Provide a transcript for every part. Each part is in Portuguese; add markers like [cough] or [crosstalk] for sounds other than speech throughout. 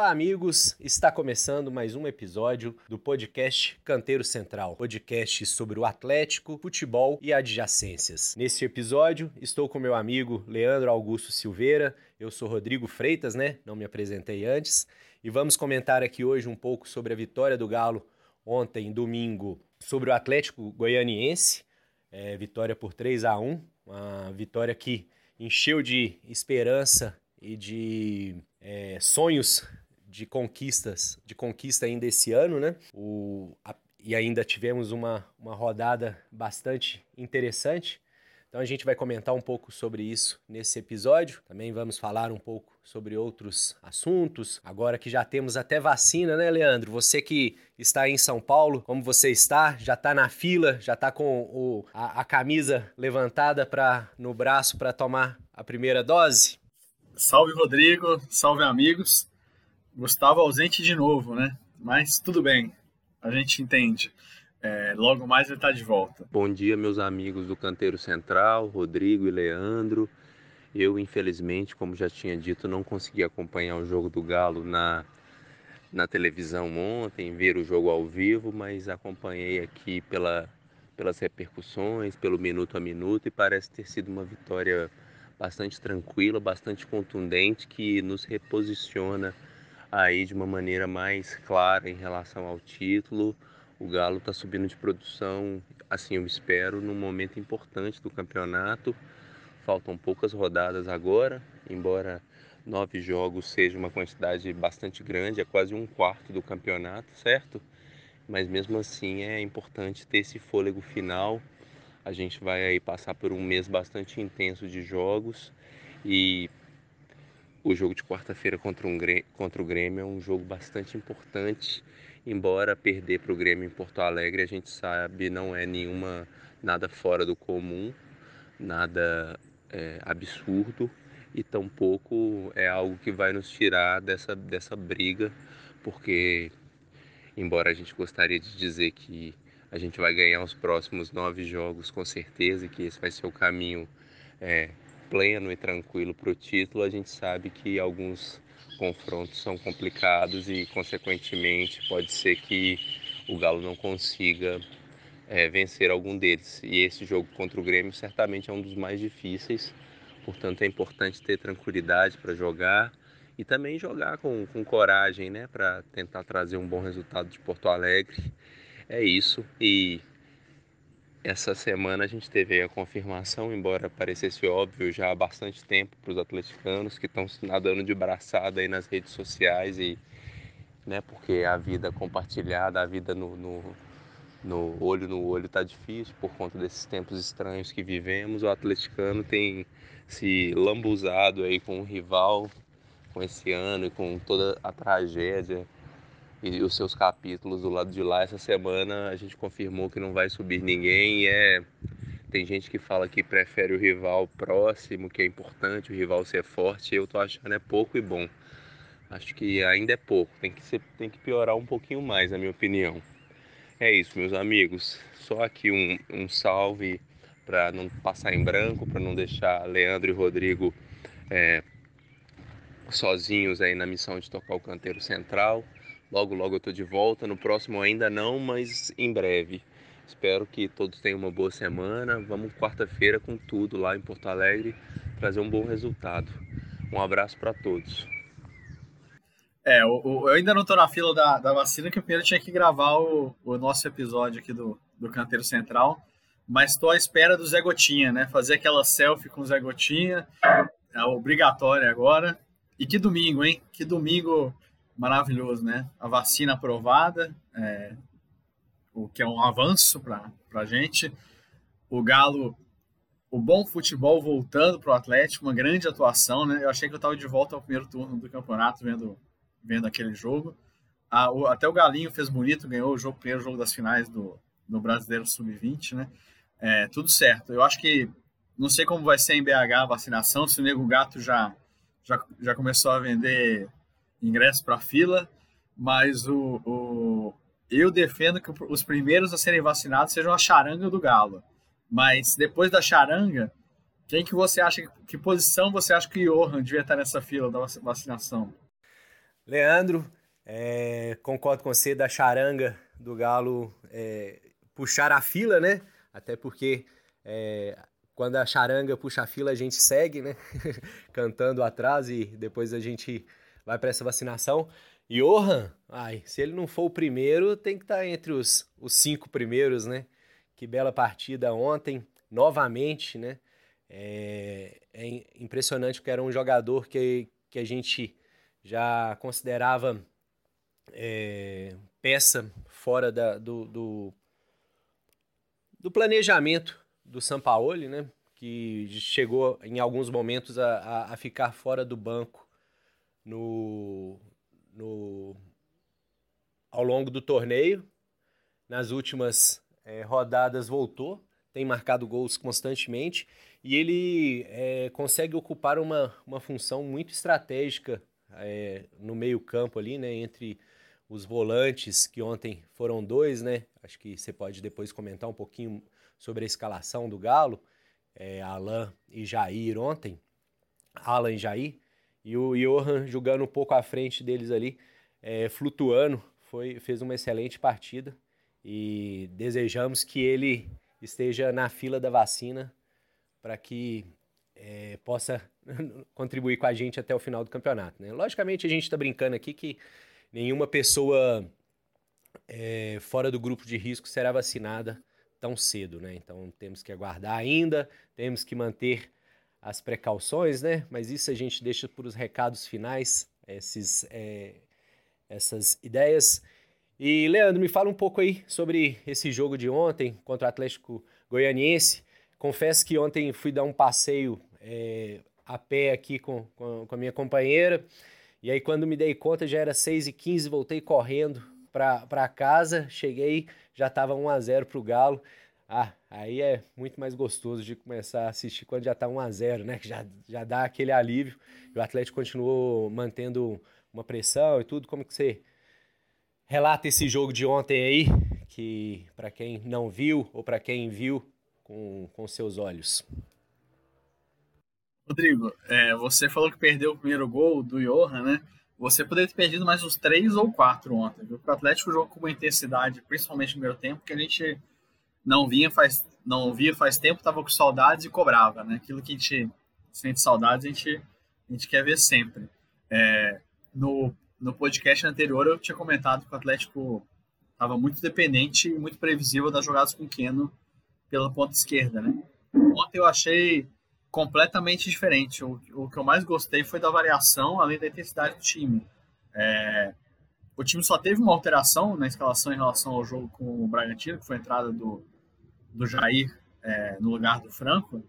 Olá, amigos! Está começando mais um episódio do podcast Canteiro Central, podcast sobre o Atlético, futebol e adjacências. Neste episódio, estou com meu amigo Leandro Augusto Silveira. Eu sou Rodrigo Freitas, né? Não me apresentei antes. E vamos comentar aqui hoje um pouco sobre a vitória do Galo ontem, domingo, sobre o Atlético Goianiense. É, vitória por 3 a 1 uma vitória que encheu de esperança e de é, sonhos de conquistas, de conquista ainda esse ano, né? O, a, e ainda tivemos uma, uma rodada bastante interessante. Então a gente vai comentar um pouco sobre isso nesse episódio. Também vamos falar um pouco sobre outros assuntos. Agora que já temos até vacina, né, Leandro? Você que está em São Paulo, como você está? Já está na fila? Já está com o, a, a camisa levantada para no braço para tomar a primeira dose? Salve, Rodrigo. Salve, amigos. Gustavo ausente de novo, né? Mas tudo bem, a gente entende. É, logo mais ele está de volta. Bom dia, meus amigos do Canteiro Central, Rodrigo e Leandro. Eu, infelizmente, como já tinha dito, não consegui acompanhar o jogo do Galo na, na televisão ontem, ver o jogo ao vivo, mas acompanhei aqui pela, pelas repercussões, pelo minuto a minuto e parece ter sido uma vitória bastante tranquila, bastante contundente que nos reposiciona aí de uma maneira mais clara em relação ao título. O Galo está subindo de produção, assim eu espero, num momento importante do campeonato. Faltam poucas rodadas agora, embora nove jogos seja uma quantidade bastante grande, é quase um quarto do campeonato, certo? Mas mesmo assim é importante ter esse fôlego final a gente vai aí passar por um mês bastante intenso de jogos e o jogo de quarta-feira contra, um, contra o Grêmio é um jogo bastante importante. Embora perder para o Grêmio em Porto Alegre, a gente sabe não é nenhuma nada fora do comum, nada é, absurdo e tampouco é algo que vai nos tirar dessa, dessa briga, porque embora a gente gostaria de dizer que a gente vai ganhar os próximos nove jogos com certeza, que esse vai ser o caminho é, pleno e tranquilo para o título. A gente sabe que alguns confrontos são complicados e, consequentemente, pode ser que o Galo não consiga é, vencer algum deles. E esse jogo contra o Grêmio certamente é um dos mais difíceis, portanto, é importante ter tranquilidade para jogar e também jogar com, com coragem, né, para tentar trazer um bom resultado de Porto Alegre é isso. E essa semana a gente teve a confirmação, embora parecesse óbvio já há bastante tempo para os atleticanos que estão nadando de braçada aí nas redes sociais e né, porque a vida compartilhada, a vida no, no, no olho no olho está difícil por conta desses tempos estranhos que vivemos. O atleticano tem se lambuzado aí com o rival com esse ano e com toda a tragédia e os seus capítulos do lado de lá. Essa semana a gente confirmou que não vai subir ninguém é tem gente que fala que prefere o rival próximo, que é importante o rival ser forte. Eu tô achando é pouco e bom. Acho que ainda é pouco, tem que, ser, tem que piorar um pouquinho mais, na minha opinião. É isso, meus amigos. Só aqui um, um salve para não passar em branco, para não deixar Leandro e Rodrigo é, sozinhos aí na missão de tocar o canteiro central. Logo, logo eu estou de volta. No próximo ainda não, mas em breve. Espero que todos tenham uma boa semana. Vamos quarta-feira com tudo lá em Porto Alegre trazer um bom resultado. Um abraço para todos. É, eu, ainda não estou na fila da, da vacina, que eu primeiro tinha que gravar o, o nosso episódio aqui do, do Canteiro Central. Mas estou à espera do Zé Gotinha, né? Fazer aquela selfie com o Zé Gotinha. É obrigatório agora. E que domingo, hein? Que domingo maravilhoso, né? A vacina aprovada, é, o que é um avanço para a gente. O Galo, o bom futebol voltando para o Atlético, uma grande atuação, né? Eu achei que eu estava de volta ao primeiro turno do campeonato vendo, vendo aquele jogo. Ah, o, até o Galinho fez bonito, ganhou o jogo, primeiro jogo das finais do, do Brasileiro Sub-20, né? É, tudo certo. Eu acho que não sei como vai ser em BH a vacinação, se o Nego Gato já, já, já começou a vender ingresso para fila, mas o, o, eu defendo que os primeiros a serem vacinados sejam a charanga do Galo. Mas depois da charanga, quem que você acha, que posição você acha que o Johan devia estar nessa fila da vacinação? Leandro, é, concordo com você da charanga do Galo é, puxar a fila, né? Até porque é, quando a charanga puxa a fila, a gente segue, né? [laughs] Cantando atrás e depois a gente vai para essa vacinação. Johan, ai, se ele não for o primeiro, tem que estar tá entre os, os cinco primeiros, né? Que bela partida ontem, novamente, né? É, é impressionante porque era um jogador que, que a gente já considerava é, peça fora da, do, do, do, planejamento do Sampaoli, né? Que chegou em alguns momentos a, a, a ficar fora do banco no, no, ao longo do torneio. Nas últimas é, rodadas voltou, tem marcado gols constantemente e ele é, consegue ocupar uma, uma função muito estratégica é, no meio-campo ali, né? Entre os volantes, que ontem foram dois, né? Acho que você pode depois comentar um pouquinho sobre a escalação do Galo. É, Alan e Jair ontem. Alan e Jair. E o Johan jogando um pouco à frente deles ali, é, flutuando. Foi, fez uma excelente partida. E desejamos que ele esteja na fila da vacina para que é, possa [laughs] contribuir com a gente até o final do campeonato. Né? Logicamente, a gente está brincando aqui que nenhuma pessoa é, fora do grupo de risco será vacinada tão cedo, né? Então temos que aguardar ainda, temos que manter as precauções, né? Mas isso a gente deixa para os recados finais, esses, é, essas ideias. E Leandro, me fala um pouco aí sobre esse jogo de ontem contra o Atlético Goianiense. Confesso que ontem fui dar um passeio é, a pé aqui com, com, com, a minha companheira. E aí, quando me dei conta, já era 6h15, voltei correndo para casa. Cheguei, já estava 1x0 para o Galo. Ah, aí é muito mais gostoso de começar a assistir quando já está 1x0, né? Que já, já dá aquele alívio. E o Atlético continuou mantendo uma pressão e tudo. Como que você relata esse jogo de ontem aí? Que para quem não viu ou para quem viu com, com seus olhos. Rodrigo, é, você falou que perdeu o primeiro gol do Johan, né? Você poderia ter perdido mais uns três ou quatro ontem. Viu? O Atlético jogou com uma intensidade, principalmente no primeiro tempo, que a gente não vinha faz, não via faz tempo, estava com saudades e cobrava, né? Aquilo que a gente sente saudades, a gente, a gente quer ver sempre. É, no, no podcast anterior eu tinha comentado que o Atlético estava muito dependente e muito previsível das jogadas com o Keno pela ponta esquerda, né? Ontem eu achei completamente diferente. O, o que eu mais gostei foi da variação, além da intensidade do time. É, o time só teve uma alteração na escalação em relação ao jogo com o Bragantino, que foi a entrada do, do Jair é, no lugar do Franco,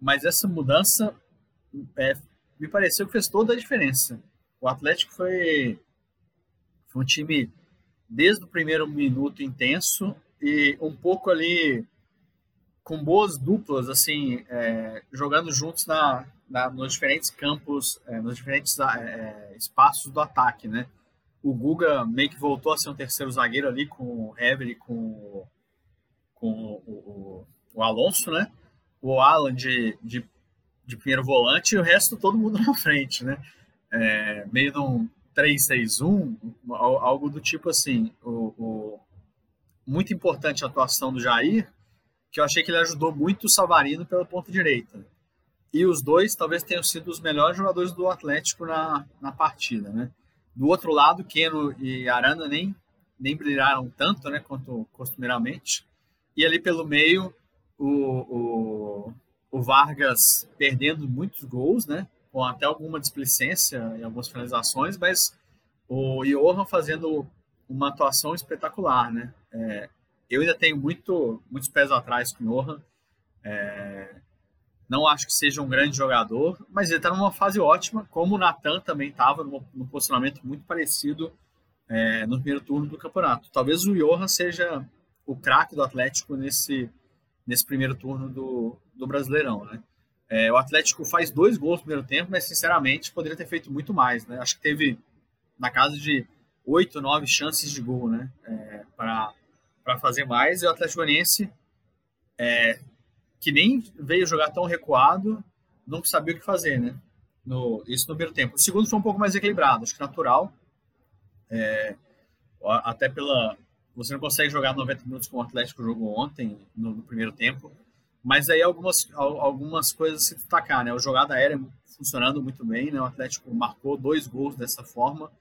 mas essa mudança é, me pareceu que fez toda a diferença. O Atlético foi, foi um time desde o primeiro minuto intenso e um pouco ali com boas duplas, assim, é, jogando juntos na, na, nos diferentes campos, é, nos diferentes é, é, espaços do ataque, né? O Guga meio que voltou a ser um terceiro zagueiro ali com o Hever e com, com o, o, Alonso, né? O Alan de, de, de, primeiro volante e o resto todo mundo [laughs] na frente, né? É, meio de um 3-6-1, algo do tipo assim. O, o, muito importante a atuação do Jair, que eu achei que ele ajudou muito o Savarino pela ponta direita. E os dois talvez tenham sido os melhores jogadores do Atlético na, na partida, né? Do outro lado, Keno e Arana nem, nem brilharam tanto, né, quanto costumeiramente. E ali pelo meio, o, o, o Vargas perdendo muitos gols, né, com até alguma displicência em algumas finalizações, mas o Johan fazendo uma atuação espetacular, né? É, eu ainda tenho muito, muitos pés atrás com o Johan. É, não acho que seja um grande jogador, mas ele está numa fase ótima, como o Natan também estava num posicionamento muito parecido é, no primeiro turno do campeonato. Talvez o Johan seja o craque do Atlético nesse, nesse primeiro turno do, do Brasileirão. Né? É, o Atlético faz dois gols no primeiro tempo, mas sinceramente poderia ter feito muito mais. Né? Acho que teve na casa de oito, nove chances de gol né? É, para fazer mais. E o Atlético Goianiense, é, que nem veio jogar tão recuado, não sabia o que fazer, né? No, isso no primeiro tempo. O segundo foi um pouco mais equilibrado, acho que natural. É, até pela. Você não consegue jogar 90 minutos como o Atlético jogou ontem, no, no primeiro tempo. Mas aí algumas, algumas coisas se destacar, né? O jogada aérea funcionando muito bem, né? O Atlético marcou dois gols dessa forma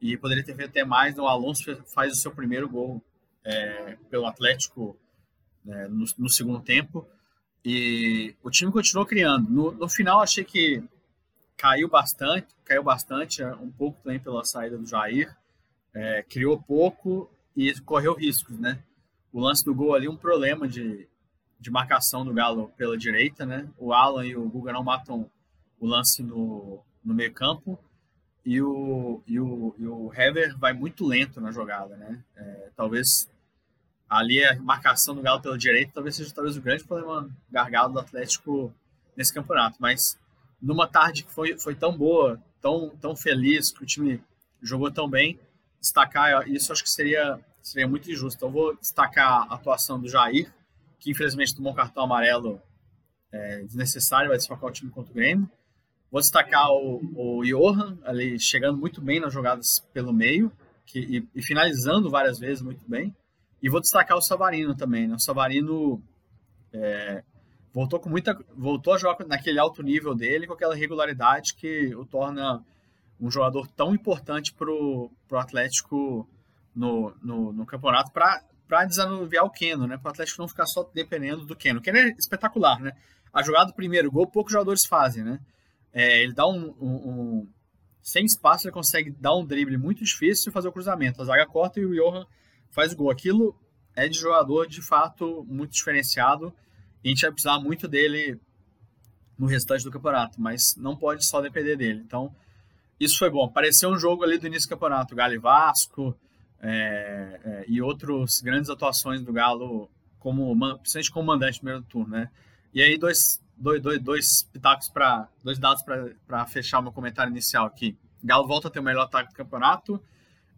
e poderia ter feito até mais. Né? O Alonso faz o seu primeiro gol é, pelo Atlético né, no, no, segundo tempo e o time continuou criando. No, no, final achei que caiu bastante, caiu bastante, é, um pouco também pela saída do Jair, é, criou pouco e correu riscos, né? O lance do gol ali um problema de, de marcação do Galo pela direita, né? O Alan e o Guga não matam o lance no, no meio campo e o, e o, e o Hever vai muito lento na jogada, né? É, talvez ali a marcação do Galo pela direita talvez seja talvez o grande problema gargalo do Atlético nesse campeonato, mas numa tarde que foi, foi tão boa, tão, tão feliz, que o time jogou tão bem, destacar isso acho que seria, seria muito injusto. Então vou destacar a atuação do Jair, que infelizmente tomou um cartão amarelo é, desnecessário, vai desfocar o time contra o Grêmio. Vou destacar o, o Johan, ali chegando muito bem nas jogadas pelo meio que, e, e, finalizando várias vezes muito bem. E vou destacar o Savarino também. Né? O Savarino é, voltou com muita, voltou a jogar naquele alto nível dele, com aquela regularidade que o torna um jogador tão importante para o Atlético no, no, no campeonato para desanuviar o Keno, né? Para o Atlético não ficar só dependendo do Keno. O Keno é espetacular, né? A jogada do primeiro gol, poucos jogadores fazem, né? É, ele dá um, um, um, Sem espaço, ele consegue dar um drible muito difícil e fazer o cruzamento. A zaga corta e o Johan faz o gol. Aquilo é de jogador, de fato, muito diferenciado. E a gente vai precisar muito dele no restante do campeonato, mas não pode só depender dele. Então, isso foi bom. Pareceu um jogo ali do início do campeonato. Galo e Vasco é, é, e outros grandes atuações do Galo, como, principalmente como mandante no primeiro turno, né? E aí, dois, dois, dois, dois pitacos para dois dados para fechar o meu comentário inicial aqui. Galo volta a ter o melhor ataque do campeonato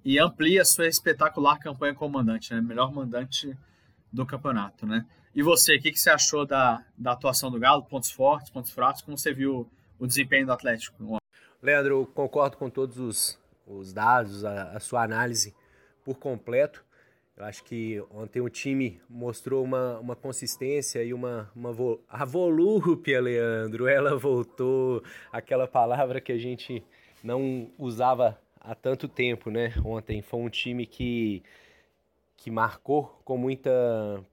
e amplia sua espetacular campanha como mandante, né? Melhor mandante do campeonato, né? E você, o que, que você achou da, da atuação do Galo? Pontos fortes, pontos fracos? Como você viu o desempenho do Atlético? Leandro, concordo com todos os, os dados, a, a sua análise por completo. Eu acho que ontem o time mostrou uma, uma consistência e uma, uma vo... a volúpia, Leandro. Ela voltou, aquela palavra que a gente não usava há tanto tempo, né? Ontem foi um time que, que marcou com muita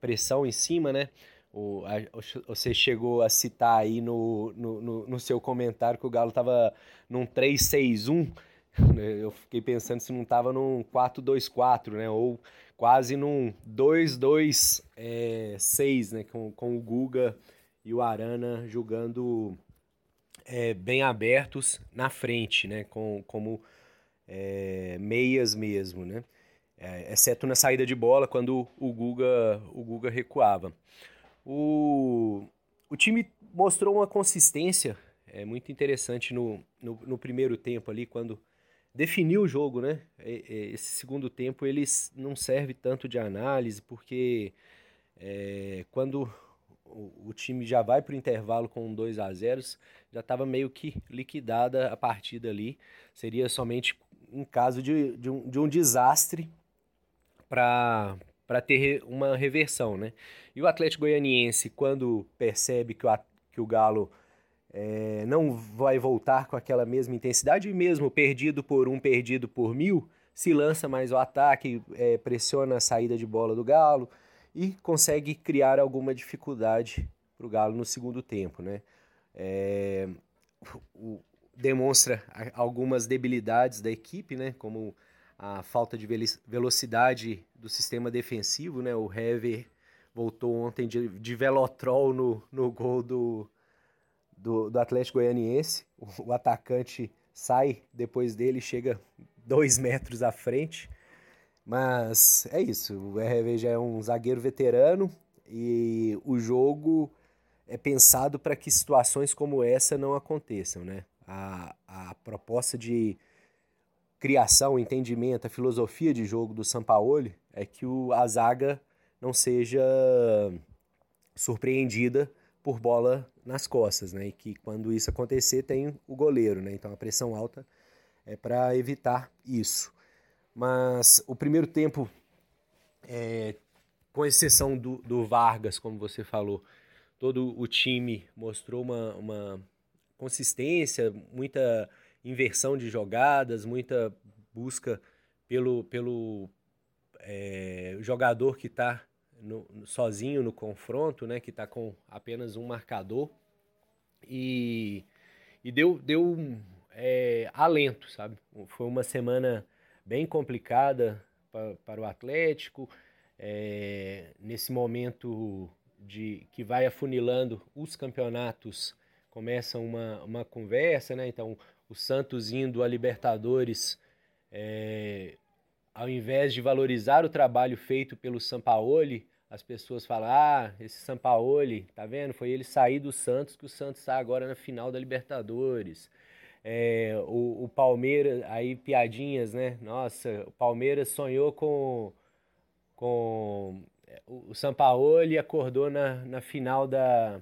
pressão em cima, né? O, a, você chegou a citar aí no, no, no, no seu comentário que o Galo estava num 3-6-1. [laughs] Eu fiquei pensando se não estava num 4-2-4, né? Ou quase num 2-2-6, é, né? Com, com o Guga e o Arana jogando é, bem abertos na frente, né? Com, como é, meias mesmo, né? É, exceto na saída de bola, quando o Guga, o Guga recuava. O, o time mostrou uma consistência é, muito interessante no, no, no primeiro tempo ali, quando definir o jogo, né? Esse segundo tempo eles não serve tanto de análise, porque é, quando o, o, time já vai para o intervalo com 2 a 0 já estava meio que liquidada a partida ali. Seria somente em caso de, de, um, de um desastre para ter uma reversão, né? E o Atlético Goianiense, quando percebe que o, que o Galo é, não vai voltar com aquela mesma intensidade, e mesmo perdido por um, perdido por mil, se lança mais o ataque, é, pressiona a saída de bola do Galo e consegue criar alguma dificuldade para o Galo no segundo tempo. Né? É, o, demonstra algumas debilidades da equipe, né? como a falta de velocidade do sistema defensivo. Né? O Hever voltou ontem de, de velotrol no, no gol do, do, do Atlético Goianiense. O, o, atacante sai depois dele, chega dois metros à frente. Mas é isso, o RV já é um zagueiro veterano e o jogo é pensado para que situações como essa não aconteçam, né? A, a proposta de criação, entendimento, a filosofia de jogo do Sampaoli é que o, a zaga não seja surpreendida por bola nas costas, né? E que quando isso acontecer tem o goleiro, né? Então a pressão alta é para evitar isso. mas o primeiro tempo, é, com exceção do, do Vargas, como você falou, todo o time mostrou uma, uma consistência, muita inversão de jogadas, muita busca pelo, pelo é, jogador que está sozinho no confronto, né, que está com apenas um marcador e, e deu, deu é, alento, sabe? Foi uma semana bem complicada para, para o Atlético, é, nesse momento de que vai afunilando os campeonatos, começa uma, uma conversa, né? Então, o Santos indo a Libertadores, é, ao invés de valorizar o trabalho feito pelo Sampaoli, as pessoas falam: ah, esse Sampaoli, tá vendo? Foi ele sair do Santos que o Santos está agora na final da Libertadores. É, o, o Palmeiras, aí piadinhas, né? Nossa, o Palmeiras sonhou com, com o Sampaoli acordou na, na final da,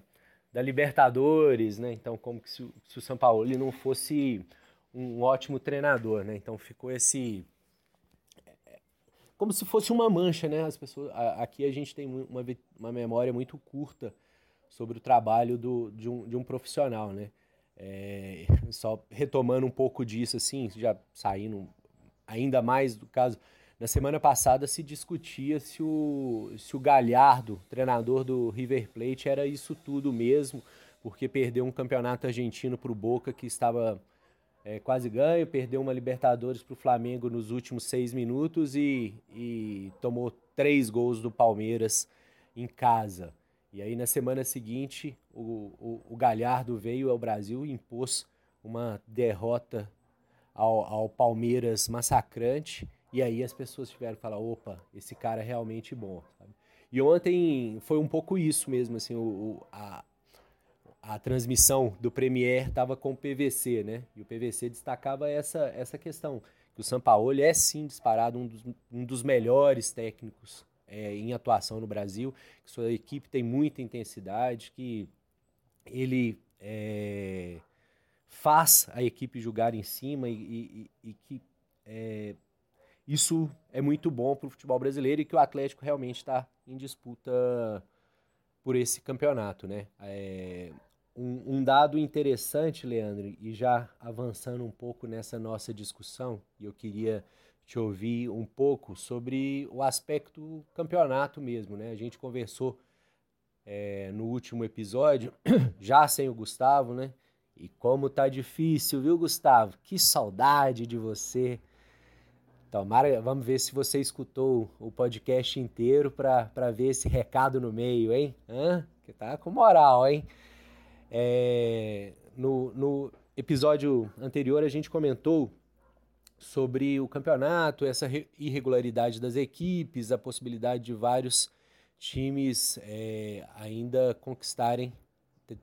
da Libertadores, né? Então, como que se, se o Sampaoli não fosse um ótimo treinador, né? Então ficou esse como se fosse uma mancha, né? As pessoas, aqui a gente tem uma, uma memória muito curta sobre o trabalho do, de, um, de um profissional, né? É, só retomando um pouco disso, assim, já saindo ainda mais do caso. Na semana passada se discutia se o, se o Galhardo, treinador do River Plate, era isso tudo mesmo, porque perdeu um campeonato argentino para o Boca que estava é, quase ganho, perdeu uma Libertadores para o Flamengo nos últimos seis minutos e, e tomou três gols do Palmeiras em casa. E aí na semana seguinte o, o, o Galhardo veio ao Brasil e impôs uma derrota ao, ao, Palmeiras massacrante. E aí as pessoas tiveram que falar, opa, esse cara é realmente bom. Sabe? E ontem foi um pouco isso mesmo, assim, o, a, a transmissão do Premier estava com o PVC, né? E o PVC destacava essa, essa questão, que o Sampaoli é sim disparado um dos, um dos melhores técnicos é, em atuação no Brasil, que sua equipe tem muita intensidade, que ele é, faz a equipe jogar em cima e, e, e que é, isso é muito bom para o futebol brasileiro e que o Atlético realmente está em disputa por esse campeonato, né? É, um, um, dado interessante, Leandro, e já avançando um pouco nessa nossa discussão, e eu queria te ouvir um pouco sobre o aspecto campeonato mesmo, né? A gente conversou é, no último episódio, [coughs] já sem o Gustavo, né? E como tá difícil, viu, Gustavo? Que saudade de você. Tomara, vamos ver se você escutou o podcast inteiro para ver esse recado no meio, hein? Hã? Que tá com moral, hein? É, no, no episódio anterior a gente comentou sobre o campeonato, essa irregularidade das equipes, a possibilidade de vários times é, ainda conquistarem,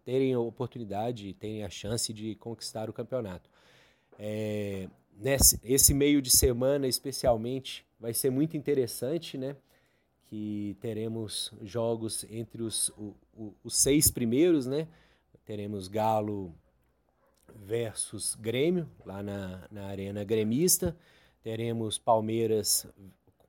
terem a oportunidade, terem a chance de conquistar o campeonato. É, nesse esse meio de semana, especialmente, vai ser muito interessante, né? Que teremos jogos entre os, o, o, os seis primeiros, né? Teremos Galo versus Grêmio, lá na, na Arena Gremista. Teremos Palmeiras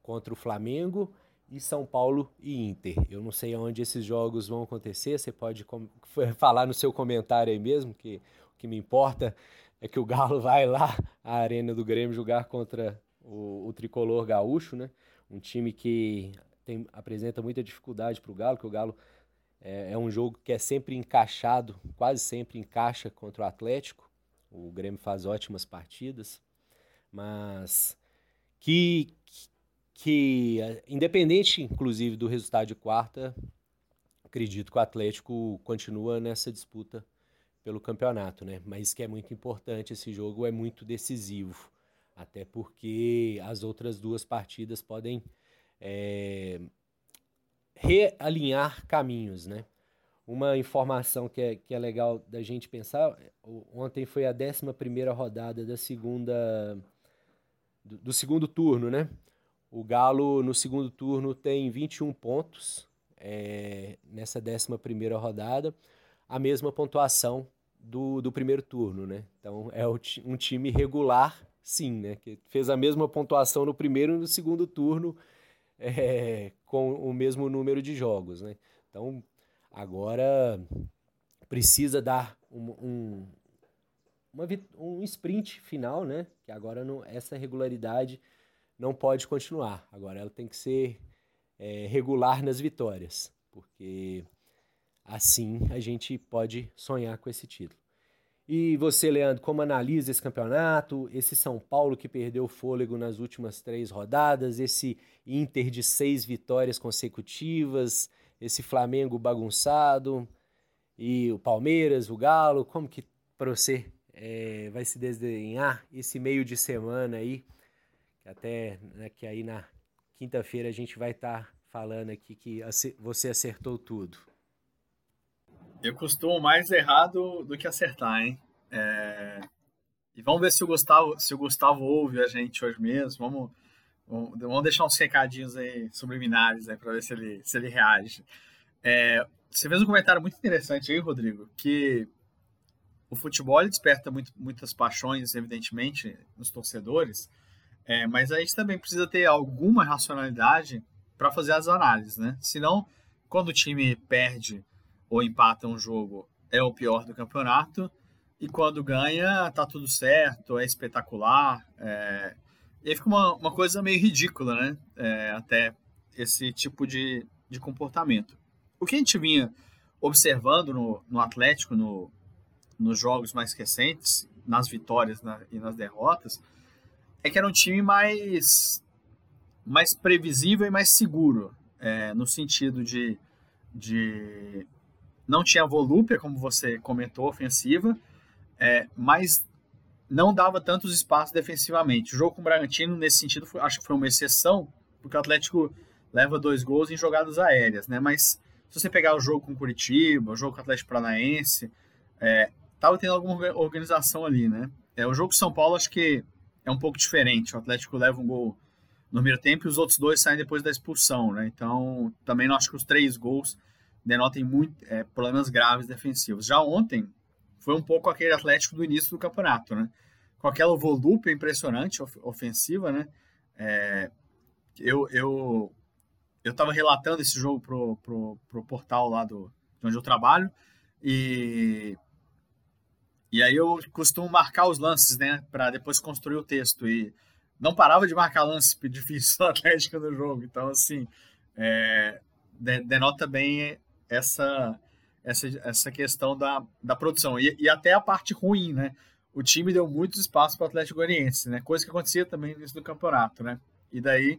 contra o Flamengo e São Paulo e Inter. Eu não sei onde esses jogos vão acontecer, você pode [laughs] falar no seu comentário aí mesmo, que o que me importa é que o Galo vai lá à Arena do Grêmio jogar contra o, o tricolor gaúcho, né? Um time que tem, apresenta muita dificuldade para o Galo, que o Galo é, é um jogo que é sempre encaixado, quase sempre encaixa contra o Atlético. O Grêmio faz ótimas partidas, mas que, que independente, inclusive, do resultado de quarta, acredito que o Atlético continua nessa disputa pelo campeonato, né? Mas que é muito importante esse jogo, é muito decisivo, até porque as outras duas partidas podem é, realinhar caminhos, né? Uma informação que é, que é legal da gente pensar, ontem foi a 11 primeira rodada da segunda do, do, segundo turno, né? O Galo no segundo turno tem 21 pontos é, nessa 11 primeira rodada, a mesma pontuação do, do primeiro turno, né? Então é um time regular sim, né? Que fez a mesma pontuação no primeiro e no segundo turno é, com o mesmo número de jogos, né? Então, agora precisa dar um, um, uma, um sprint final, né? Que agora não, essa regularidade não pode continuar. Agora ela tem que ser é, regular nas vitórias, porque assim a gente pode sonhar com esse título. E você, Leandro, como analisa esse campeonato? Esse São Paulo que perdeu o fôlego nas últimas três rodadas, esse Inter de seis vitórias consecutivas, esse Flamengo bagunçado e o Palmeiras, o Galo, como que para você é, vai se desenhar esse meio de semana aí? Até né, que aí na quinta-feira a gente vai estar tá falando aqui que você acertou tudo. Eu costumo mais errar do, do que acertar, hein? É... E vamos ver se o Gustavo, se o Gustavo ouve a gente hoje mesmo. Vamos, vamos, vamos deixar uns recadinhos aí subliminares aí para ver se ele, se ele reage. É... Você fez um comentário muito interessante aí, Rodrigo, que o futebol desperta muito, muitas paixões, evidentemente, nos torcedores, é, mas a gente também precisa ter alguma racionalidade para fazer as análises, né? Senão, quando o time perde ou empata um jogo, é o pior do campeonato. E quando ganha, tá tudo certo, é espetacular. É... E aí fica uma, uma coisa meio ridícula, né? É, até esse tipo de, de comportamento. O que a gente vinha observando no, no Atlético, no, nos jogos mais recentes, nas vitórias na, e nas derrotas, é que era um time mais, mais previsível e mais seguro, é, no sentido de, de não tinha volúpia, como você comentou, ofensiva, é, mas não dava tantos espaços defensivamente. O jogo com o Bragantino, nesse sentido, foi, acho que foi uma exceção, porque o Atlético leva dois gols em jogadas aéreas, né? Mas se você pegar o jogo com o Curitiba, o jogo com o Atlético Paranaense, é, tava tendo alguma organização ali, né? É, o jogo com São Paulo, acho que é um pouco diferente. O Atlético leva um gol no primeiro tempo e os outros dois saem depois da expulsão, né? Então, também não acho que os três gols denotem muito, é, problemas graves defensivos. Já ontem foi um pouco aquele Atlético do início do campeonato, né? Com aquela volúpia impressionante ofensiva, né? É, eu eu eu estava relatando esse jogo pro, pro, pro portal lá do de onde eu trabalho e e aí eu costumo marcar os lances, né, para depois construir o texto e não parava de marcar lance [laughs] difícil do Atlético no jogo. Então assim, é, denota bem essa essa, essa questão da, da produção. E, e até a parte ruim, né? O time deu muito espaço para o Atlético Goianiense, né? Coisa que acontecia também no início do campeonato, né? E daí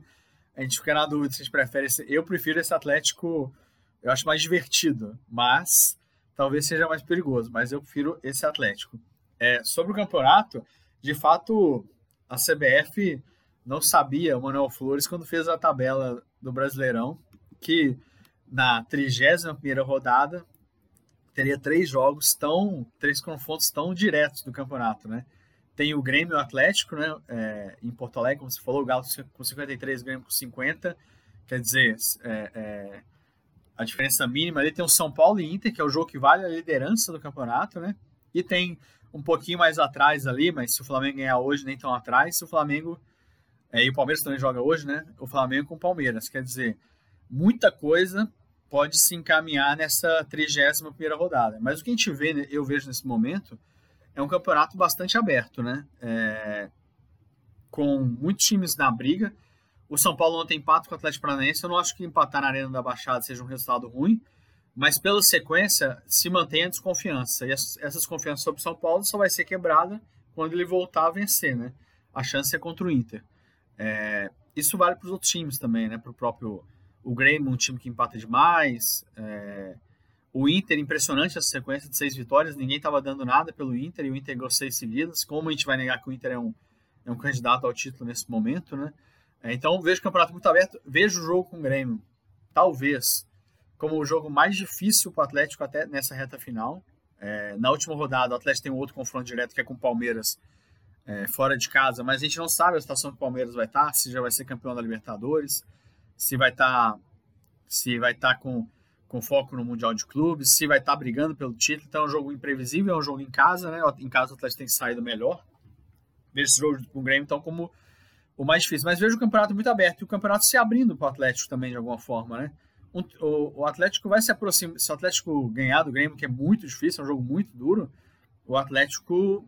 a gente fica na dúvida se a gente prefere esse, eu prefiro esse Atlético, eu acho mais divertido, mas talvez seja mais perigoso, mas eu prefiro esse Atlético. É, sobre o campeonato, de fato, a CBF não sabia, o Manuel Flores, quando fez a tabela do Brasileirão, que na 31 rodada, teria três jogos tão, três confrontos tão diretos do campeonato, né? Tem o Grêmio Atlético, né? É, em Porto Alegre, como você falou, o Galo com 53, o Grêmio com 50. Quer dizer, é, é, a diferença mínima ali tem o São Paulo e Inter, que é o jogo que vale a liderança do campeonato, né? E tem um pouquinho mais atrás ali, mas se o Flamengo ganhar hoje, nem tão atrás. Se o Flamengo. É, e o Palmeiras também joga hoje, né? O Flamengo com o Palmeiras. Quer dizer, muita coisa pode se encaminhar nessa 31 primeira rodada. Mas o que a gente vê, eu vejo nesse momento, é um campeonato bastante aberto, né? É, com muitos times na briga. O São Paulo ontem empata com o Atlético Paranaense. Eu não acho que empatar na Arena da Baixada seja um resultado ruim, mas pela sequência se mantém a desconfiança. E essa desconfiança sobre o São Paulo só vai ser quebrada quando ele voltar a vencer, né? A chance é contra o Inter. É, isso vale para os outros times também, né? Para o próprio o Grêmio, um time que empata demais. É, o Inter, impressionante essa sequência de seis vitórias. Ninguém estava dando nada pelo Inter e o Inter ganhou seis seguidas. Como a gente vai negar que o Inter é um, é um candidato ao título nesse momento, né? É, então, vejo o campeonato muito aberto. Vejo o jogo com o Grêmio, talvez, como o jogo mais difícil para o Atlético até nessa reta final. É, na última rodada, o Atlético tem um outro confronto direto que é com o Palmeiras é, fora de casa, mas a gente não sabe a situação que o Palmeiras vai estar, se já vai ser campeão da Libertadores se vai estar tá, se vai estar tá com, com foco no Mundial de Clubes, se vai estar tá brigando pelo título. Então é um jogo imprevisível, é um jogo em casa, né? Em casa o Atlético tem saído melhor. vejo esse jogo com o Grêmio então como o mais difícil. Mas vejo o campeonato muito aberto e o campeonato se abrindo para o Atlético também, de alguma forma, né? O, o, Atlético vai se aproximar. Se o Atlético ganhar do Grêmio, que é muito difícil, é um jogo muito duro, o Atlético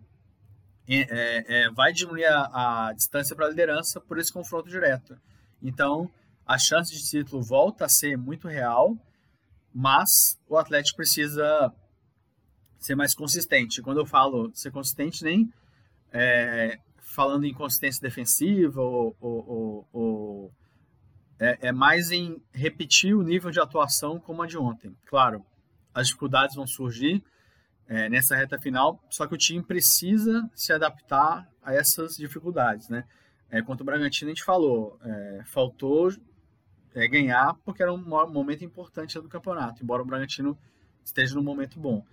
é, é, é vai diminuir a, a distância para a liderança por esse confronto direto. Então, a chance de título volta a ser muito real, mas o Atlético precisa ser mais consistente. Quando eu falo ser consistente, nem é, falando em consistência defensiva ou, ou, ou, é, é, mais em repetir o nível de atuação como a de ontem. Claro, as dificuldades vão surgir é, nessa reta final, só que o time precisa se adaptar a essas dificuldades, né? É, contra o Bragantino a gente falou, é, faltou é, ganhar porque era um momento importante do campeonato, embora o Bragantino esteja num momento bom.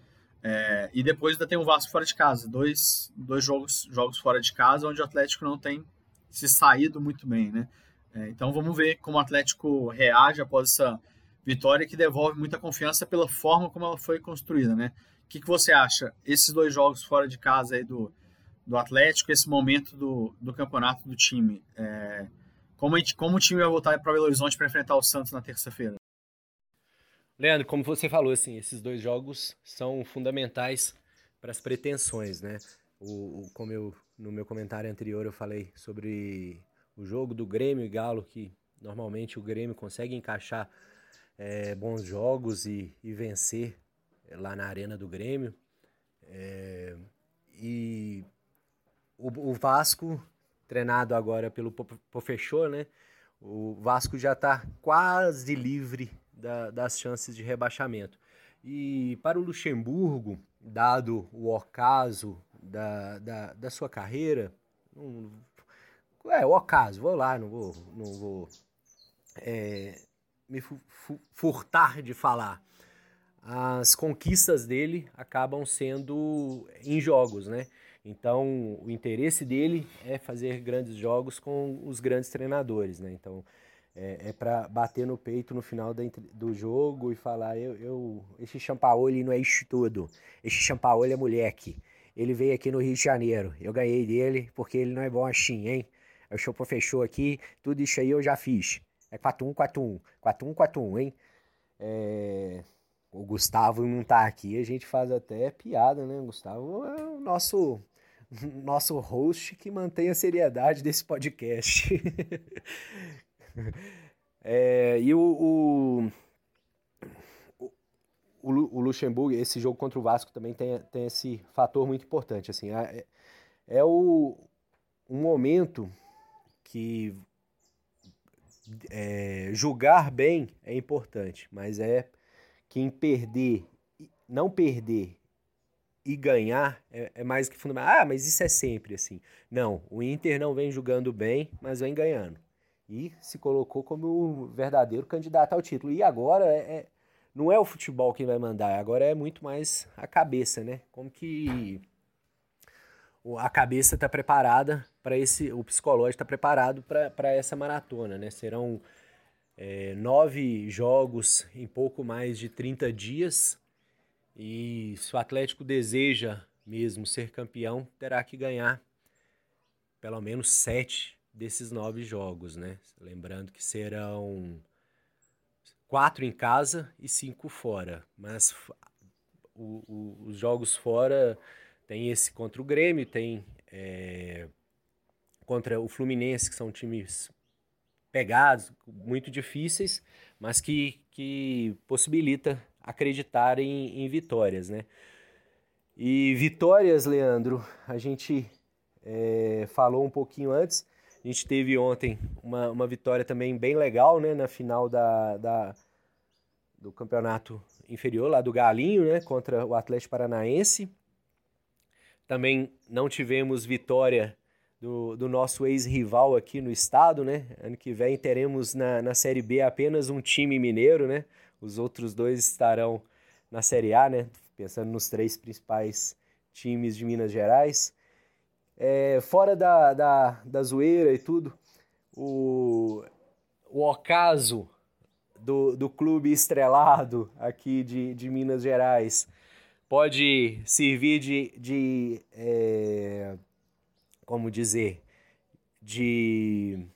É, e depois ainda tem o Vasco fora de casa, dois, dois jogos, jogos fora de casa, onde o Atlético não tem se saído muito bem, né? É, então vamos ver como o Atlético reage após essa vitória que devolve muita confiança pela forma como ela foi construída, né? O que, que você acha? Esses dois jogos fora de casa aí do, do Atlético, esse momento do, do campeonato do time, é, como, gente, como o time vai voltar para Belo Horizonte para enfrentar o Santos na terça-feira? Leandro, como você falou, assim, esses dois jogos são fundamentais para as pretensões, né? O, o, como eu, no meu comentário anterior, eu falei sobre o jogo do Grêmio e Galo, que normalmente o Grêmio consegue encaixar é, bons jogos e, e, vencer lá na arena do Grêmio. É, e o, o, Vasco, treinado agora pelo Pofechô, né? O Vasco já está quase livre da, das chances de rebaixamento. E para o Luxemburgo, dado o ocaso da, da, da sua carreira, um, é o ocaso, vou lá, não vou, não vou é, me furtar de falar. As conquistas dele acabam sendo em jogos, né? Então, o interesse dele é fazer grandes jogos com os grandes treinadores, né? Então, é, é para bater no peito no final do jogo e falar: eu, eu esse Champaoli não é isso tudo. Esse Champaoli é moleque. Ele veio aqui no Rio de Janeiro. Eu ganhei dele porque ele não é bom assim, hein? O Chopo fechou aqui, tudo isso aí eu já fiz. É 4-1, 4-1. 4-1, 4-1, hein? É... O Gustavo não tá aqui, a gente faz até piada, né? O Gustavo é o nosso, [laughs] nosso host que mantém a seriedade desse podcast. [laughs] é, e o, o, o, Luxemburgo, esse jogo contra o Vasco também tem, tem esse fator muito importante. Assim, é, é o, um momento que é, julgar bem é importante, mas é quem perder, não perder e ganhar é, é, mais que fundamental. Ah, mas isso é sempre assim. Não, o Inter não vem jogando bem, mas vem ganhando e se colocou como o verdadeiro candidato ao título. E agora é, é, não é o futebol quem vai mandar, agora é muito mais a cabeça, né? Como que a cabeça está preparada para esse, o psicológico está preparado para essa maratona, né? Serão é, nove jogos em pouco mais de 30 dias e se o Atlético deseja mesmo ser campeão, terá que ganhar pelo menos sete desses nove jogos, né? Lembrando que serão quatro em casa e cinco fora, mas o, o, os jogos fora tem esse contra o Grêmio, tem é, contra o Fluminense, que são times pegados, muito difíceis, mas que, que possibilita acreditar em, em vitórias, né? E vitórias, Leandro, a gente é, falou um pouquinho antes, a gente teve ontem uma, uma vitória também bem legal, né? Na final da, da, do campeonato inferior, lá do Galinho, né? Contra o Atlético Paranaense. Também não tivemos vitória do, do nosso ex-rival aqui no estado, né? Ano que vem teremos na, na Série B apenas um time mineiro, né? Os outros dois estarão na Série A, né? Pensando nos três principais times de Minas Gerais. É, fora da, da, da zoeira e tudo, o, o ocaso do, do clube estrelado aqui de, de Minas Gerais pode servir de, de, é, como dizer, de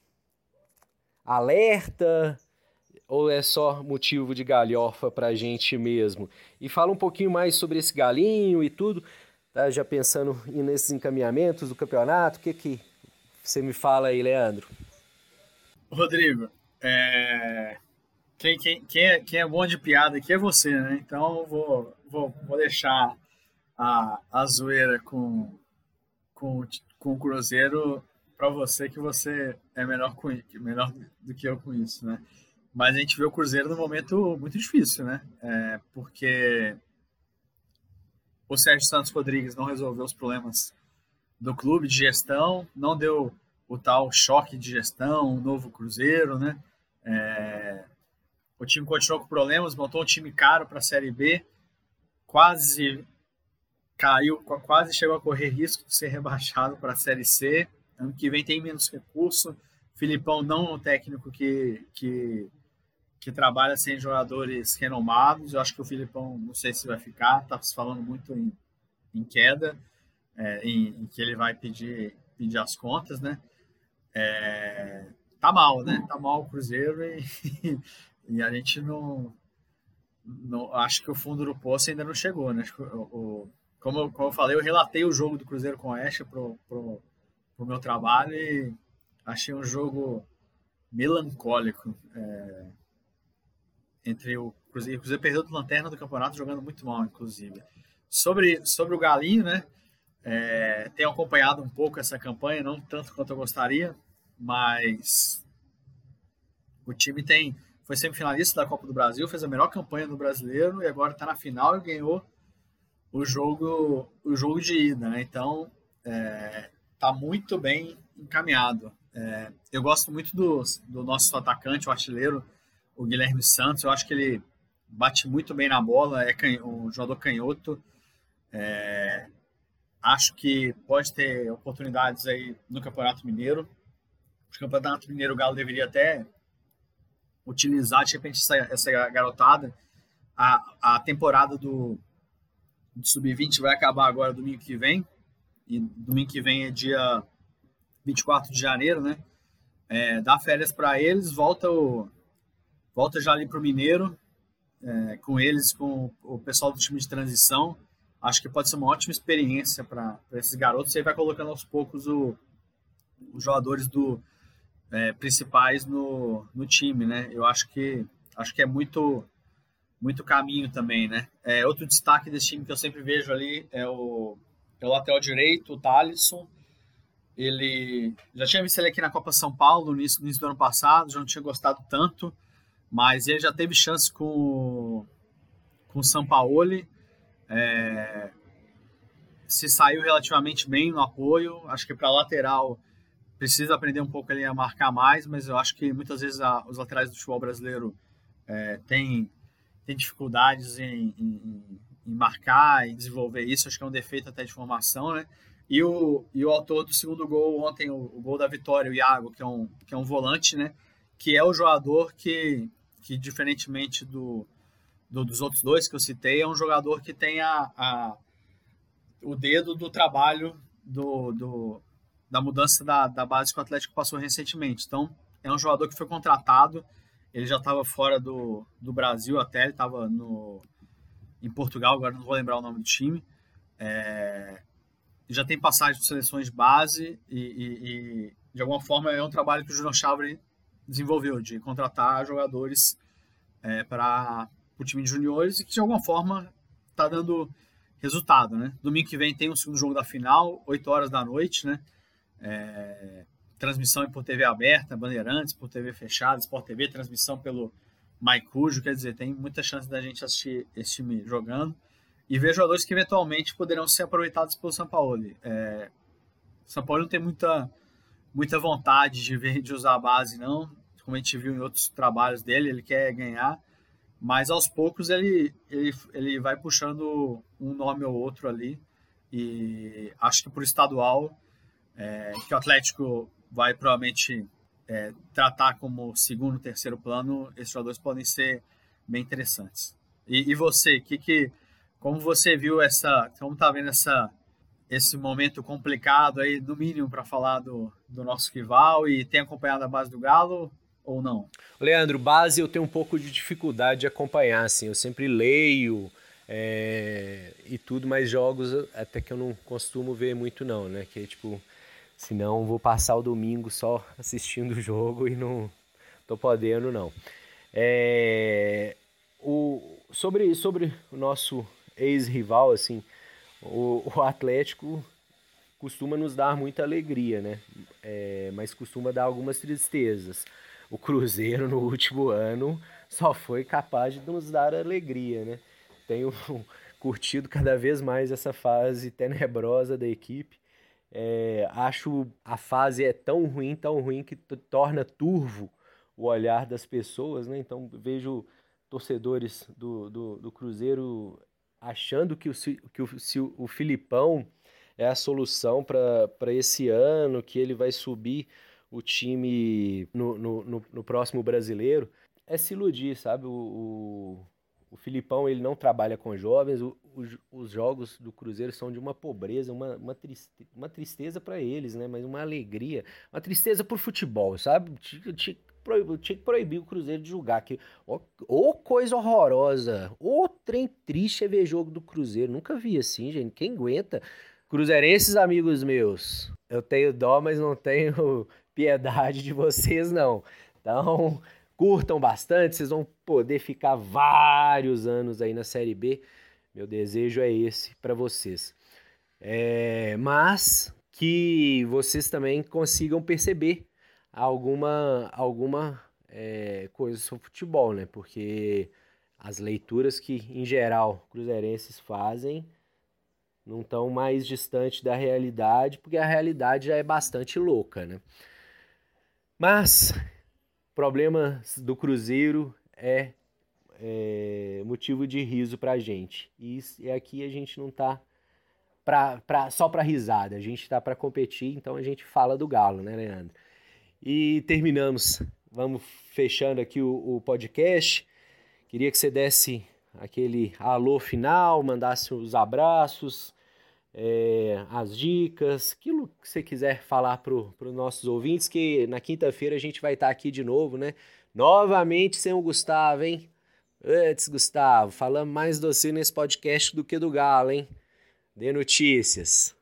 alerta ou é só motivo de galhofa para a gente mesmo? E fala um pouquinho mais sobre esse galinho e tudo, tá? já pensando nesses encaminhamentos do campeonato, o que, que você me fala aí, Leandro? Rodrigo, é... quem, quem, quem, é, quem é bom de piada aqui é você, né? Então vou, vou, vou deixar a, a zoeira com, com, com o Cruzeiro para você que você é melhor, com, melhor do que eu com isso, né? Mas a gente vê o Cruzeiro num momento muito difícil, né? É, porque o Sérgio Santos Rodrigues não resolveu os problemas do clube de gestão, não deu o tal choque de gestão, um novo Cruzeiro, né? É, o time continuou com problemas, montou um time caro para a Série B, quase caiu, quase chegou a correr risco de ser rebaixado para a Série C. Ano que vem tem menos recurso. Filipão não é um técnico que, que, que trabalha sem jogadores renomados. Eu acho que o Filipão, não sei se vai ficar, está se falando muito em, em queda, é, em, em, que ele vai pedir, pedir as contas, né? É, tá mal, né? Tá mal o Cruzeiro e, [laughs] e a gente não, não. Acho que o fundo do poço ainda não chegou, né? O, o, como, como eu falei, eu relatei o jogo do Cruzeiro com o Oeste pro, pro, pro meu trabalho e achei um jogo melancólico. É, entre o Cruzeiro, o Cruzeiro perdeu do Lanterna do campeonato jogando muito mal, inclusive. Sobre, sobre o Galinho, né? É, tenho acompanhado um pouco essa campanha, não tanto quanto eu gostaria, mas o time tem foi semifinalista da Copa do Brasil, fez a melhor campanha no Brasileiro e agora está na final e ganhou o jogo o jogo de ida, né? Então é, está muito bem encaminhado. É, eu gosto muito do, do nosso atacante, o artilheiro, o Guilherme Santos. Eu acho que ele bate muito bem na bola, é um jogador canhoto. É, acho que pode ter oportunidades aí no Campeonato Mineiro. O Campeonato Mineiro o Galo deveria até utilizar de repente essa, essa garotada. A, a temporada do, do Sub-20 vai acabar agora domingo que vem. E domingo que vem é dia 24 de janeiro, né? É, dá férias para eles, volta o volta já ali para o Mineiro, é, com eles, com o pessoal do time de transição. Acho que pode ser uma ótima experiência para esses garotos. Você vai colocando aos poucos o, os jogadores do é, principais no, no time, né? Eu acho que acho que é muito muito caminho também, né? É, outro destaque desse time que eu sempre vejo ali é o pelo lateral direito, o Thalisson. Ele já tinha visto ele aqui na Copa São Paulo no início, no início do ano passado, já não tinha gostado tanto, mas ele já teve chance com, com o Sampaoli. É, se saiu relativamente bem no apoio. Acho que para lateral precisa aprender um pouco ali a marcar mais, mas eu acho que muitas vezes a, os laterais do futebol brasileiro é, têm, têm dificuldades em, em, em marcar e desenvolver isso, acho que é um defeito até de formação, né? E o, e o autor do segundo gol ontem, o, o, gol da vitória, o Iago, que é, um, que é um volante, né? Que é o jogador que, que diferentemente do, do, dos outros dois que eu citei, é um jogador que tem a, a o dedo do trabalho do, do, da mudança da, da base que o Atlético passou recentemente. Então, é um jogador que foi contratado, ele já estava fora do, do Brasil até, ele estava em Portugal, agora não vou lembrar o nome do time. É, já tem passagem de seleções de base e, e, e, de alguma forma é um trabalho que o Júnior Chavre desenvolveu, de contratar jogadores é, para o time de juniores e que de alguma forma está dando resultado, né? Domingo que vem tem o segundo jogo da final, 8 horas da noite, né? É, transmissão por TV aberta, Bandeirantes, por TV fechada, Sport TV, transmissão pelo Maicujo, quer dizer, tem muita chance da gente assistir esse time jogando e ver jogadores que eventualmente poderão ser aproveitados pelo São Paulo. É, São Paulo não tem muita, muita vontade de, ver, de usar a base, não, como a gente viu em outros trabalhos dele, ele quer ganhar, mas aos poucos ele, ele, ele vai puxando um nome ou outro ali, e acho que por estadual, é, que o Atlético vai provavelmente é, tratar como segundo, terceiro plano, esses jogadores podem ser bem interessantes. E, e você, que, que, como você viu essa, como tá vendo essa esse momento complicado aí, no mínimo, para falar do, do nosso rival e tem acompanhado a base do Galo ou não? Leandro, base eu tenho um pouco de dificuldade de acompanhar, assim, eu sempre leio é, e tudo, mas jogos até que eu não costumo ver muito não, né, que tipo, senão vou passar o domingo só [laughs] assistindo o jogo e não tô podendo não. É, o, sobre, sobre o nosso ex-rival, assim, o, o Atlético costuma nos dar muita alegria, né? É, mas costuma dar algumas tristezas. O Cruzeiro no último ano só foi capaz de nos dar alegria, né? Tenho [laughs] curtido cada vez mais essa fase tenebrosa da equipe. É, acho a fase é tão ruim, tão ruim que torna turvo o olhar das pessoas, né? Então vejo torcedores do, do, do Cruzeiro achando que o, que o, se o Filipão é a solução para esse ano, que ele vai subir o time no, no, no, no próximo brasileiro, é se iludir, sabe? O, o, o Filipão ele não trabalha com jovens, o, os jogos do Cruzeiro são de uma pobreza, uma, uma, triste, uma tristeza para eles, né? Mas uma alegria, uma tristeza por futebol, sabe? tinha que proibir o Cruzeiro de julgar. Que, ô, coisa horrorosa. Ô trem triste é ver jogo do Cruzeiro. Nunca vi assim, gente. Quem aguenta? Cruzeirenses, amigos meus, eu tenho dó, mas não tenho [laughs] piedade de vocês, não. Então, curtam bastante, vocês vão poder ficar vários anos aí na Série B. Meu desejo é esse para vocês. É, mas que vocês também consigam perceber alguma, alguma é, coisa sobre futebol, né? Porque as leituras que, em geral, cruzeirenses fazem não estão mais distante da realidade, porque a realidade já é bastante louca, né? Mas problema do Cruzeiro é, é motivo de riso pra gente. E, e aqui a gente não tá pra, pra, só pra risada, a gente tá para competir, então a gente fala do Galo, né, Leandro? E terminamos. Vamos fechando aqui o, o podcast. Queria que você desse aquele alô final, mandasse os abraços, é, as dicas, aquilo que você quiser falar para os nossos ouvintes, que na quinta-feira a gente vai estar aqui de novo, né? Novamente sem o Gustavo, hein? Antes, Gustavo, falando mais doce nesse podcast do que do Galo, hein? Dê notícias.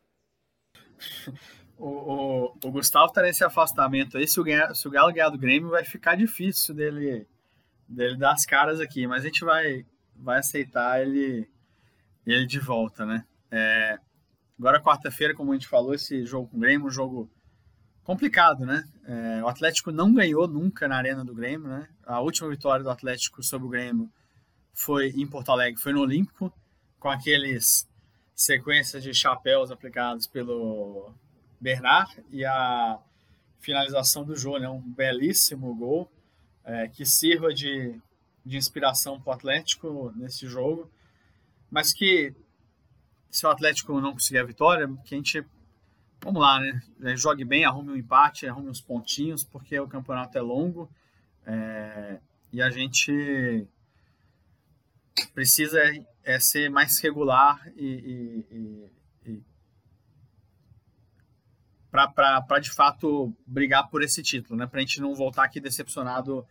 [laughs] O, o, o, Gustavo tá nesse afastamento aí. Se o, se o Galo ganhar do Grêmio, vai ficar difícil dele, dele dar as caras aqui. Mas a gente vai, vai aceitar ele, ele de volta, né? É, agora, quarta-feira, como a gente falou, esse jogo com o Grêmio, um jogo complicado, né? É, o Atlético não ganhou nunca na Arena do Grêmio, né? A última vitória do Atlético sobre o Grêmio foi em Porto Alegre, foi no Olímpico, com aqueles sequências de chapéus aplicados pelo Bernard e a finalização do Jô, né? um belíssimo gol é, que sirva de, de inspiração para o Atlético nesse jogo, mas que se o Atlético não conseguir a vitória, que a gente, vamos lá, né? É, jogue bem, arrume um empate, arrume uns pontinhos, porque o campeonato é longo é, e a gente precisa é, ser mais regular e, e para de fato brigar por esse título, né? Para a gente não voltar aqui decepcionado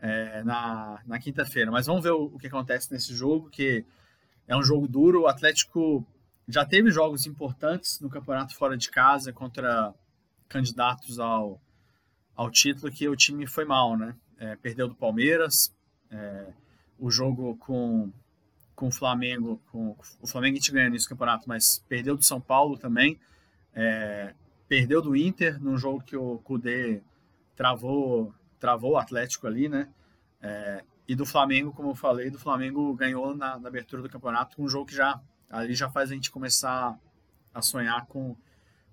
é, na, na quinta-feira. Mas vamos ver o, o, que acontece nesse jogo, que é um jogo duro. O Atlético já teve jogos importantes no campeonato fora de casa contra candidatos ao, ao título que o time foi mal, né? É, perdeu do Palmeiras, é, o jogo com, com o Flamengo, com o Flamengo a gente ganha nesse campeonato, mas perdeu do São Paulo também. É, perdeu do Inter num jogo que o Kudê travou, travou o Atlético ali, né? É, e do Flamengo, como eu falei, do Flamengo ganhou na, na, abertura do campeonato um jogo que já ali já faz a gente começar a sonhar com,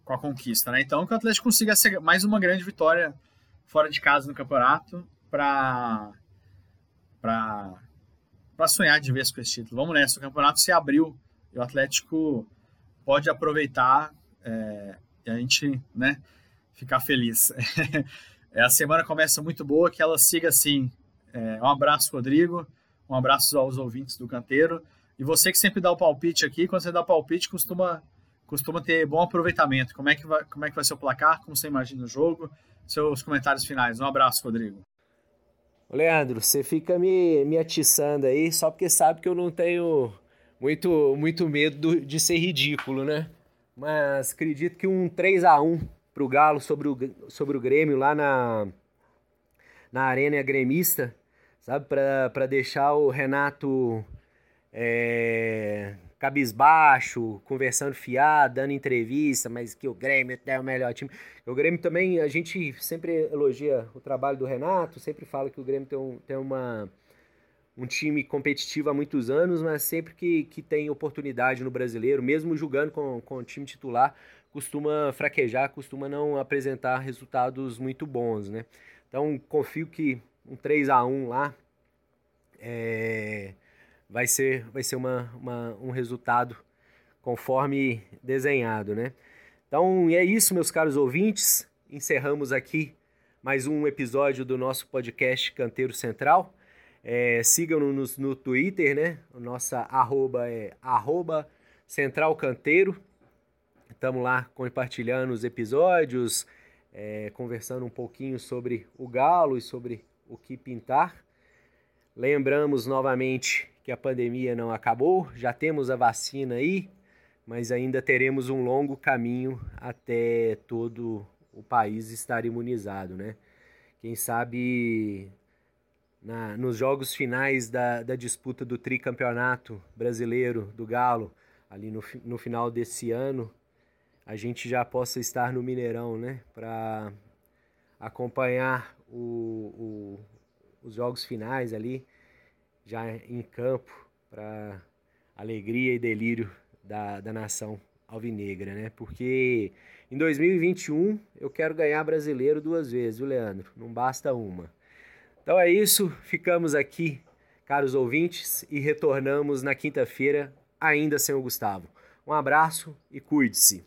com a conquista, né? Então que o Atlético consiga mais uma grande vitória fora de casa no campeonato para para para sonhar de vez com esse título. Vamos nessa, o campeonato se abriu e o Atlético pode aproveitar é, a gente, né, ficar feliz. [laughs] é, a semana começa muito boa, que ela siga assim. É, um abraço, Rodrigo. Um abraço aos ouvintes do Canteiro. E você que sempre dá o palpite aqui, quando você dá o palpite, costuma costuma ter bom aproveitamento. Como é que vai, como é que vai ser o placar? Como você imagina o jogo? Seus comentários finais. Um abraço, Rodrigo. Leandro, você fica me, me atiçando aí só porque sabe que eu não tenho muito, muito medo de ser ridículo, né? Mas acredito que um 3 a 1 pro Galo sobre o, sobre o Grêmio lá na, na Arena Gremista, sabe? Para deixar o Renato é, cabisbaixo, conversando fiado, dando entrevista, mas que o Grêmio é o melhor time. O Grêmio também, a gente sempre elogia o trabalho do Renato, sempre fala que o Grêmio tem, um, tem uma, um time competitivo há muitos anos, mas sempre que, que tem oportunidade no brasileiro, mesmo jogando com, com o time titular, costuma fraquejar, costuma não apresentar resultados muito bons, né? Então confio que um 3 a 1 lá é, vai ser, vai ser uma, uma, um resultado conforme desenhado, né? Então é isso, meus caros ouvintes. Encerramos aqui mais um episódio do nosso podcast Canteiro Central. É, Sigam-nos no Twitter, né? Nossa arroba é arroba Central Canteiro. Estamos lá compartilhando os episódios, é, conversando um pouquinho sobre o Galo e sobre o que pintar. Lembramos novamente que a pandemia não acabou, já temos a vacina aí, mas ainda teremos um longo caminho até todo o país estar imunizado, né? Quem sabe na, nos jogos finais da, da disputa do tricampeonato brasileiro do Galo, ali no, no final desse ano, a gente já possa estar no Mineirão, né? Para acompanhar o, o, os jogos finais ali já em campo para alegria e delírio da, da nação alvinegra, né? Porque em 2021 eu quero ganhar brasileiro duas vezes, viu, Leandro? Não basta uma. Então é isso, ficamos aqui, caros ouvintes, e retornamos na quinta-feira, ainda sem o Gustavo. Um abraço e cuide-se.